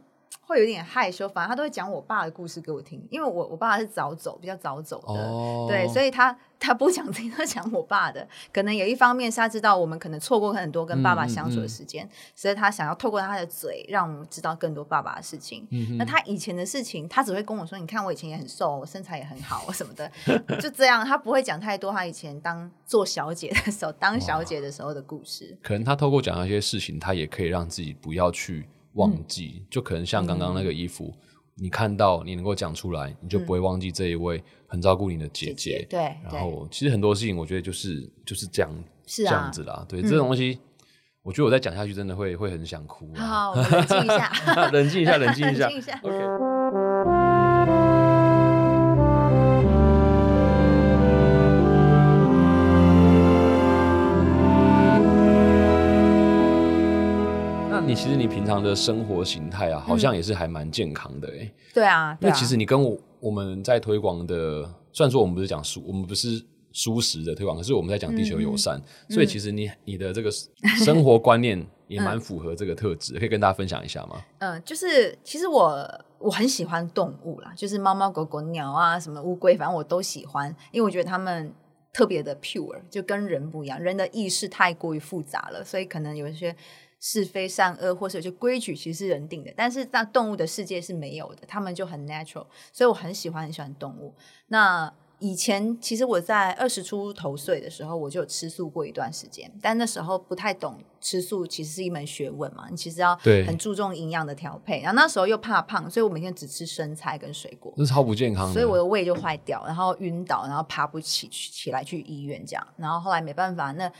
Speaker 1: 会有点害羞，反正他都会讲我爸的故事给我听，因为我我爸是早走，比较早走的，
Speaker 2: 哦
Speaker 1: 对，所以他他不讲自己，他讲我爸的，可能有一方面是他知道我们可能错过很多跟爸爸相处的时间，所以他想要透过他的嘴让我们知道更多爸爸的事情。那他以前的事情，他只会跟我说：“你看我以前也很瘦，我身材也很好什么的。”就这样，他不会讲太多他以前当做小姐的时候，当小姐的时候的故事。
Speaker 2: 可能他透过讲那些事情，他也可以让自己不要去忘记。就可能像刚刚那个衣服，你看到你能够讲出来，你就不会忘记这一位很照顾你的姐姐。
Speaker 1: 对，
Speaker 2: 然后其实很多事情，我觉得就是就是这样
Speaker 1: 是啊
Speaker 2: 这样子啦。对，这种东西，我觉得我再讲下去，真的会会很想哭啊。
Speaker 1: 好，冷静一下，
Speaker 2: 冷静一下，冷静一下
Speaker 1: 冷静一下。
Speaker 2: OK。那你其实你平常的生活形态啊，好像也是还蛮健康的哎、
Speaker 1: 对啊，对啊
Speaker 2: 因为其实你跟我我们在推广的，虽然说我们不是讲素，我们不是舒适的推广，可是我们在讲地球友善，
Speaker 1: 嗯
Speaker 2: 所以其实你你的这个生活观念也蛮符合这个特质，可以跟大家分享一下吗？
Speaker 1: 嗯，就是其实我我很喜欢动物啦，就是猫猫狗狗、鸟啊，什么乌龟，反正我都喜欢，因为我觉得它们特别的 pure，就跟人不一样。人的意识太过于复杂了，所以可能有一些是非善恶，或是有些规矩其实是人定的，但是在动物的世界是没有的，他们就很 natural，所以我很喜欢很喜欢动物。那以前其实我在二十出头岁的时候，我就有吃素过一段时间，但那时候不太懂吃素其实是一门学问嘛，你其实要
Speaker 2: 对
Speaker 1: 很注重营养的调配。然后那时候又怕胖，所以我每天只吃生菜跟水果，
Speaker 2: 那是超不健康的，
Speaker 1: 所以我的胃就坏掉，然后晕倒，然后爬不起起来去医院这样。然后后来没办法，那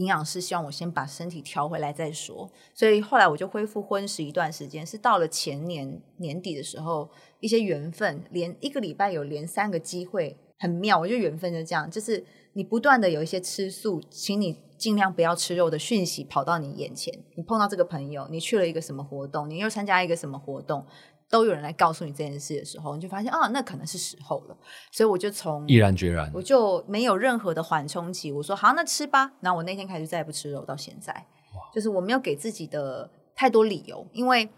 Speaker 1: 营养师希望我先把身体调回来再说，所以后来我就恢复荤食一段时间，是到了前年年底的时候，一些缘分，连一个礼拜有连三个机会，很妙。我觉得缘分就这样，就是你不断的有一些吃素，请你尽量不要吃肉的讯息跑到你眼前，你碰到这个朋友，你去了一个什么活动，你又参加一个什么活动。都有人来告诉你这件事的时候，你就发现啊，那可能是时候了。所以我就从
Speaker 2: 毅然决然。
Speaker 1: 我就没有任何的缓冲期。我说好，那吃吧。然后我那天开始再也不吃肉，到现在，就是我没有给自己的太多理由，因为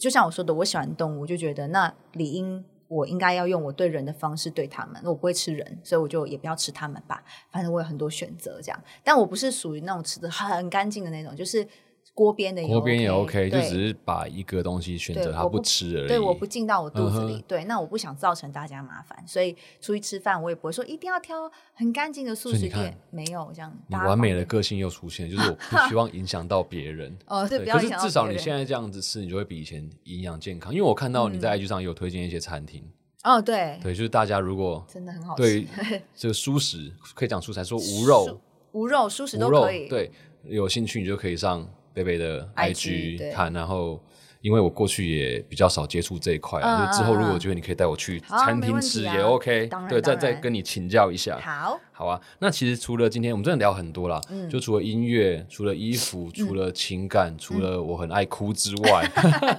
Speaker 1: 就像我说的，我喜欢动物，我就觉得那理应我应该要用我对人的方式对他们，我不会吃人，所以我就也不要吃他们吧。反正我有很多选择这样，但我不是属于那种吃的很干净的那种，就是锅边的也
Speaker 2: 锅边也 OK，OK，就只是把一个东西选择它
Speaker 1: 不
Speaker 2: 吃而已。
Speaker 1: 对，我不进到我肚子里。
Speaker 2: 嗯
Speaker 1: 对，那我不想造成大家麻烦，所以出去吃饭我也不会说一定要挑很干净的素食店，没有这样。
Speaker 2: 你完美的个性又出现，就是我不希望影响到别人。
Speaker 1: 哦，对，
Speaker 2: 对，
Speaker 1: 不要影响
Speaker 2: 可是至少你现在这样子吃，你就会比以前营养健康。因为我看到你
Speaker 1: 嗯
Speaker 2: 在 IG 上也有推荐一些餐厅，
Speaker 1: 哦，对，
Speaker 2: 对，就是大家如果
Speaker 1: 真的很好吃。
Speaker 2: 对这个素食可以讲素食，说 无肉、
Speaker 1: 无肉、素食都可以。，
Speaker 2: 对，有兴趣你就可以上贝贝的
Speaker 1: IG
Speaker 2: 看，然后。因为我过去也比较少接触这一块就之后如果我觉得你可以带我去餐厅吃也 OK，对，再再跟你请教一下。
Speaker 1: 好，
Speaker 2: 好啊，那其实除了今天我们真的聊很多啦，
Speaker 1: 嗯。
Speaker 2: 就除了音乐，除了衣服，除了情感，除了我很爱哭之外，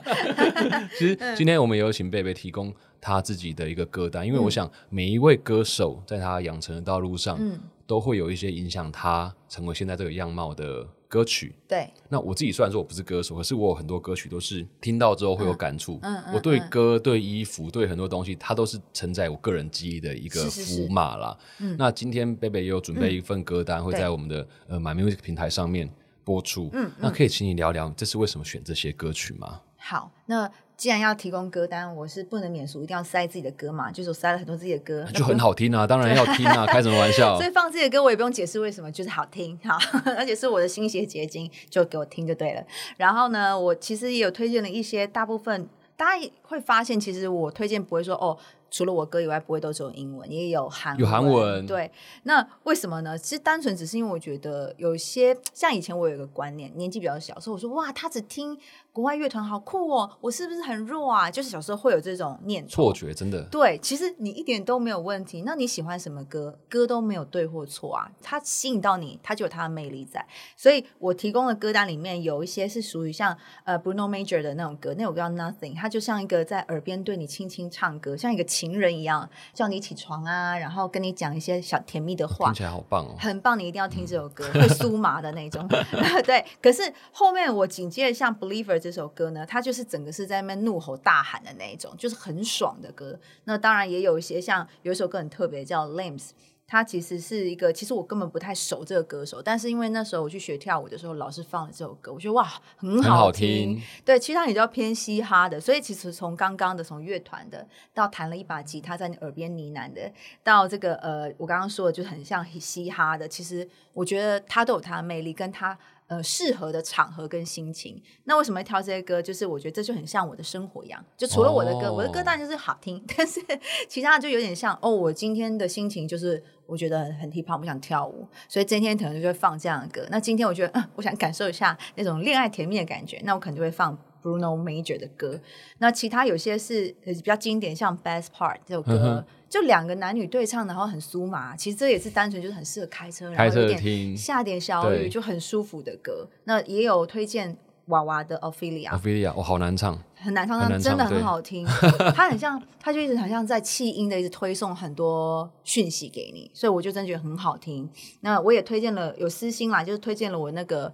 Speaker 2: 其实今天我们也有请贝贝提供他自己的一个歌单，因为我想每一位歌手在他养成的道路上，
Speaker 1: 嗯。
Speaker 2: 都会有一些影响他成为现在这个样貌的歌曲。
Speaker 1: 对，
Speaker 2: 那我自己虽然说我不是歌手，可是我有很多歌曲都是听到之后会有感触。
Speaker 1: 嗯嗯
Speaker 2: 我对
Speaker 1: 嗯
Speaker 2: 歌、对衣服、对很多东西，它都是承载我个人记忆的一个符码啦。
Speaker 1: 嗯
Speaker 2: 那今天贝贝也有准备一份歌单，会在我们的呃 My Music 平台上面播出。
Speaker 1: 嗯
Speaker 2: 那可以请你聊聊，这是为什么选这些歌曲吗？
Speaker 1: 好，那既然要提供歌单，我是不能免俗，一定要塞自己的歌嘛，就是我塞了很多自己的歌，
Speaker 2: 就很好听啊，当然要听啊，开什么玩笑
Speaker 1: 所？以放自己的歌，我也不用解释为什么，就是好听，好，而且是我的心血结晶，就给我听就对了。然后呢，我其实也有推荐了一些，大部分大家会发现，其实我推荐不会说哦，除了我歌以外，不会都只有英文，也有韩
Speaker 2: 有韩文
Speaker 1: 对，那为什么呢？其实单纯只是因为我觉得有些像以前我有一个观念，年纪比较小，所以我说哇，他只听国外乐团好酷哦，我是不是很弱啊？就是小时候会有这种念头
Speaker 2: 错觉真的，
Speaker 1: 对，其实你一点都没有问题。那你喜欢什么歌？歌都没有对或错啊，它吸引到你，它就有它的魅力在。所以我提供的歌单里面有一些是属于像呃 Bruno Major 的那种歌，那首歌叫 Nothing，它就像一个在耳边对你轻轻唱歌，像一个情人一样，叫你起床啊，然后跟你讲一些小甜蜜的话
Speaker 2: 听。起来好棒哦。
Speaker 1: 很棒，你一定要听这首歌，会酥麻的那种。对，可是后面我紧接着像《Believer》这首歌呢，它就是整个是在那边怒吼大喊的那一种，就是很爽的歌。那当然也有一些像有一首歌很特别，叫《Lambs》。他其实是一个，其实我根本不太熟这个歌手，但是因为那时候我去学跳舞的时候，老师放了这首歌，我觉得哇，很好听。对，其实它比较偏嘻哈的，所以其实从刚刚的从乐团的，到弹了一把吉他在你耳边呢喃的，到这个呃，我刚刚说的就很像嘻哈的，其实我觉得他都有他的魅力，跟他。呃，适合的场合跟心情。那为什么会挑这些歌？就是我觉得这就很像我的生活一样。就除了我的歌，我的歌当然就是好听，但是其他的就有点像哦。我今天的心情就是我觉得很很 hip hop，我想跳舞，所以今天可能就会放这样的歌。那今天我觉得，嗯，我想感受一下那种恋爱甜蜜的感觉，那我可能就会放 Bruno Major 的歌。那其他有些是比较经典，像 Best Part 这首歌。就两个男女对唱，然后很酥麻，其实这也是单纯就是很适合开车，然后有点下点小雨就很舒服的歌。那也有推荐娃娃的 Ophelia，Ophelia，
Speaker 2: 我好难唱，
Speaker 1: 很难唱，但真的很好听。他很像，他就一直好像在气音的一直推送很多讯息给你，所以我就真觉得很好听。那我也推荐了有私心啦，就是推荐了我那个。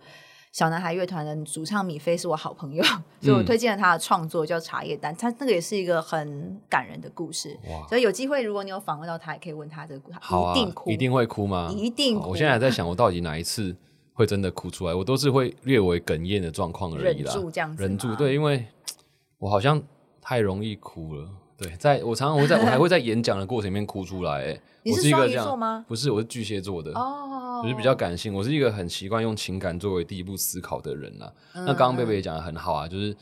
Speaker 1: 小男孩乐团的主唱米菲是我好朋友，所以我推荐了他的创作叫《茶叶蛋》，他那个也是一个很感人的故事。所以有机会，如果你有访问到他，也可以问他这个故事。
Speaker 2: 好啊，一定会哭吗？
Speaker 1: 一定。
Speaker 2: 我现在还在想，我到底哪一次会真的哭出来？我都是会略微哽咽的状况而已
Speaker 1: 啦。忍住这样子，
Speaker 2: 忍住。对，因为我好像太容易哭了。对，在我常常会在我还会在演讲的过程里面哭出来。
Speaker 1: 你是双鱼座吗？
Speaker 2: 不是，我是巨蟹座的。哦，我是比较感性。我是一个很习惯用情感作为第一步思考的人呐。那刚刚贝贝也讲的很好啊，就是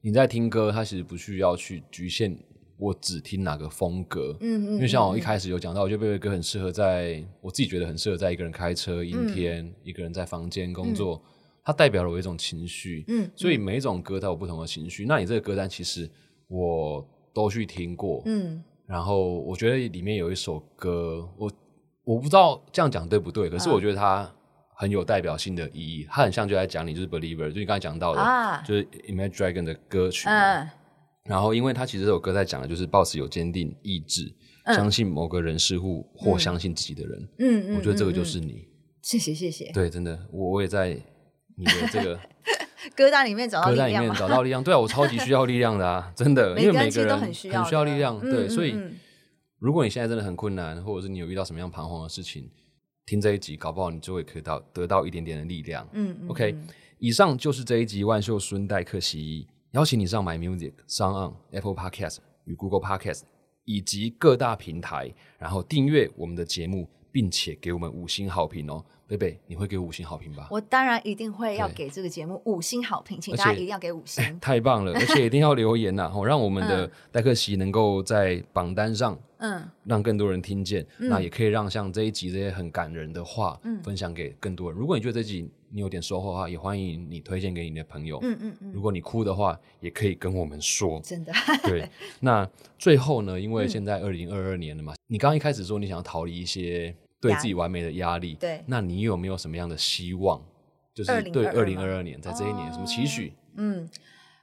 Speaker 2: 你在听歌，它其实不需要去局限我只听哪个风格。嗯嗯。因为像我一开始有讲到，我觉得贝贝歌很适合在我自己觉得很适合在一个人开车、阴天，一个人在房间工作，它代表了我一种情绪。嗯。所以每一种歌它有不同的情绪。那你这个歌单其实我。都去听过，嗯，然后我觉得里面有一首歌，我我不知道这样讲对不对，可是我觉得它很有代表性的意义，它很像就在讲你就是 believer，就你刚才讲到的，就是 Imagine Dragon 的歌曲，嗯，然后因为它其实这首歌在讲的就是 boss 有坚定意志，相信某个人事物或相信自己的人，嗯嗯，我觉得这个就是你，
Speaker 1: 谢谢谢谢，
Speaker 2: 对，真的，我我也在你的这个。
Speaker 1: 歌单里面找到力量，歌单里面
Speaker 2: 找到力量，对啊，我超级需要力量的啊，真的，因为每个人
Speaker 1: 很需要
Speaker 2: 很需要力量，对，所以如果你现在真的很困难，或者是你有遇到什么样彷徨的事情，听这一集，搞不好你就会可以到得到一点点的力量。嗯，OK，以上就是这一集万秀孙代客席，邀请你上 My Music、s o n On、Apple Podcast 与 Google Podcast 以及各大平台，然后订阅我们的节目，并且给我们五星好评哦。贝贝，你会给五星好评吧？
Speaker 1: 我当然一定会要给这个节目五星好评，请大家一定要给五星。
Speaker 2: 太棒了，而且一定要留言呐，哦，让我们的戴克西能够在榜单上，嗯，让更多人听见。那也可以让像这一集这些很感人的话，嗯分享给更多人。如果你觉得这集你有点收获的话，也欢迎你推荐给你的朋友。嗯嗯嗯。如果你哭的话，也可以跟我们说。
Speaker 1: 真的。
Speaker 2: 对。那最后呢？因为现在二零二二年了嘛，你刚刚一开始说你想要逃离一些。对自己完美的压力，
Speaker 1: 对，
Speaker 2: 那你有没有什么样的希望？就是对二零二二年，在这一年什么期许？
Speaker 1: 嗯，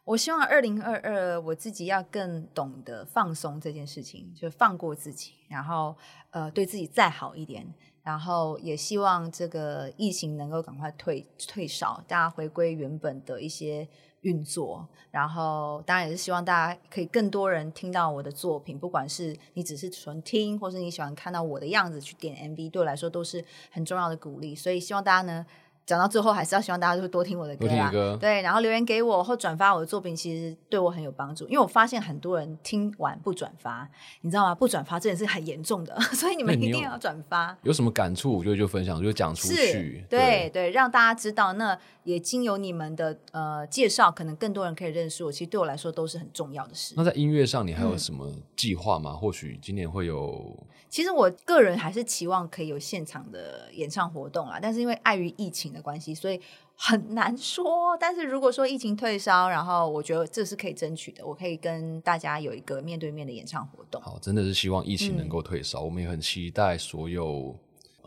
Speaker 1: 我希望二零二二我自己要更懂得放松这件事情，就放过自己，然后呃，对自己再好一点，然后也希望这个疫情能够赶快退退烧，大家回归原本的一些。运作，然后当然也是希望大家可以更多人听到我的作品，不管是你只是纯听，或是你喜欢看到我的样子去点 MV，对我来说都是很重要的鼓励。所以希望大家呢。讲到最后，还是要希望大家多听我的歌啊，对，然后留言给我或转发我的作品，其实对我很有帮助。因为我发现很多人听完不转发，你知道吗？不转发这件事很严重的，所以你们一定要转发。
Speaker 2: 有什么感触，我觉得就分享，就讲出去。
Speaker 1: 对对，让大家知道。那也经由你们的呃介绍，可能更多人可以认识我。其实对我来说都是很重要的事。
Speaker 2: 那在音乐上，你还有什么计划吗？或许今年会有。
Speaker 1: 其实我个人还是期望可以有现场的演唱活动啊，但是因为碍于疫情的关系，所以很难说。但是如果说疫情退烧，然后我觉得这是可以争取的，我可以跟大家有一个面对面的演唱活动。
Speaker 2: 好，真的是希望疫情能够退烧，我们也很期待所有。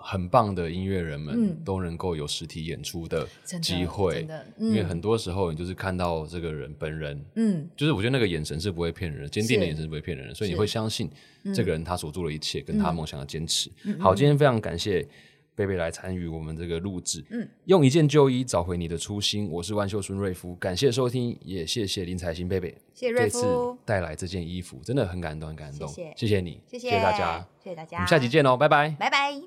Speaker 2: 很棒的音乐人们都能够有实体演出的机会，因为很多时候你就是看到这个人本人，嗯，就是我觉得那个眼神是不会骗人，坚定的眼神是不会骗人，所以你会相信这个人他所做的一切跟他梦想的坚持。好，今天非常感谢贝贝来参与我们这个录制。
Speaker 1: 嗯，
Speaker 2: 用一件旧衣找回你的初心。我是万秀孙瑞夫，感谢收听，也谢谢林采欣贝贝
Speaker 1: 谢谢瑞
Speaker 2: 这次
Speaker 1: 夫，
Speaker 2: 带来这件衣服，真的很感动，很感动。
Speaker 1: 谢谢
Speaker 2: 谢谢你，
Speaker 1: 谢谢
Speaker 2: 大家，
Speaker 1: 谢谢大家，
Speaker 2: 我们下期见哦，拜拜。
Speaker 1: 拜拜。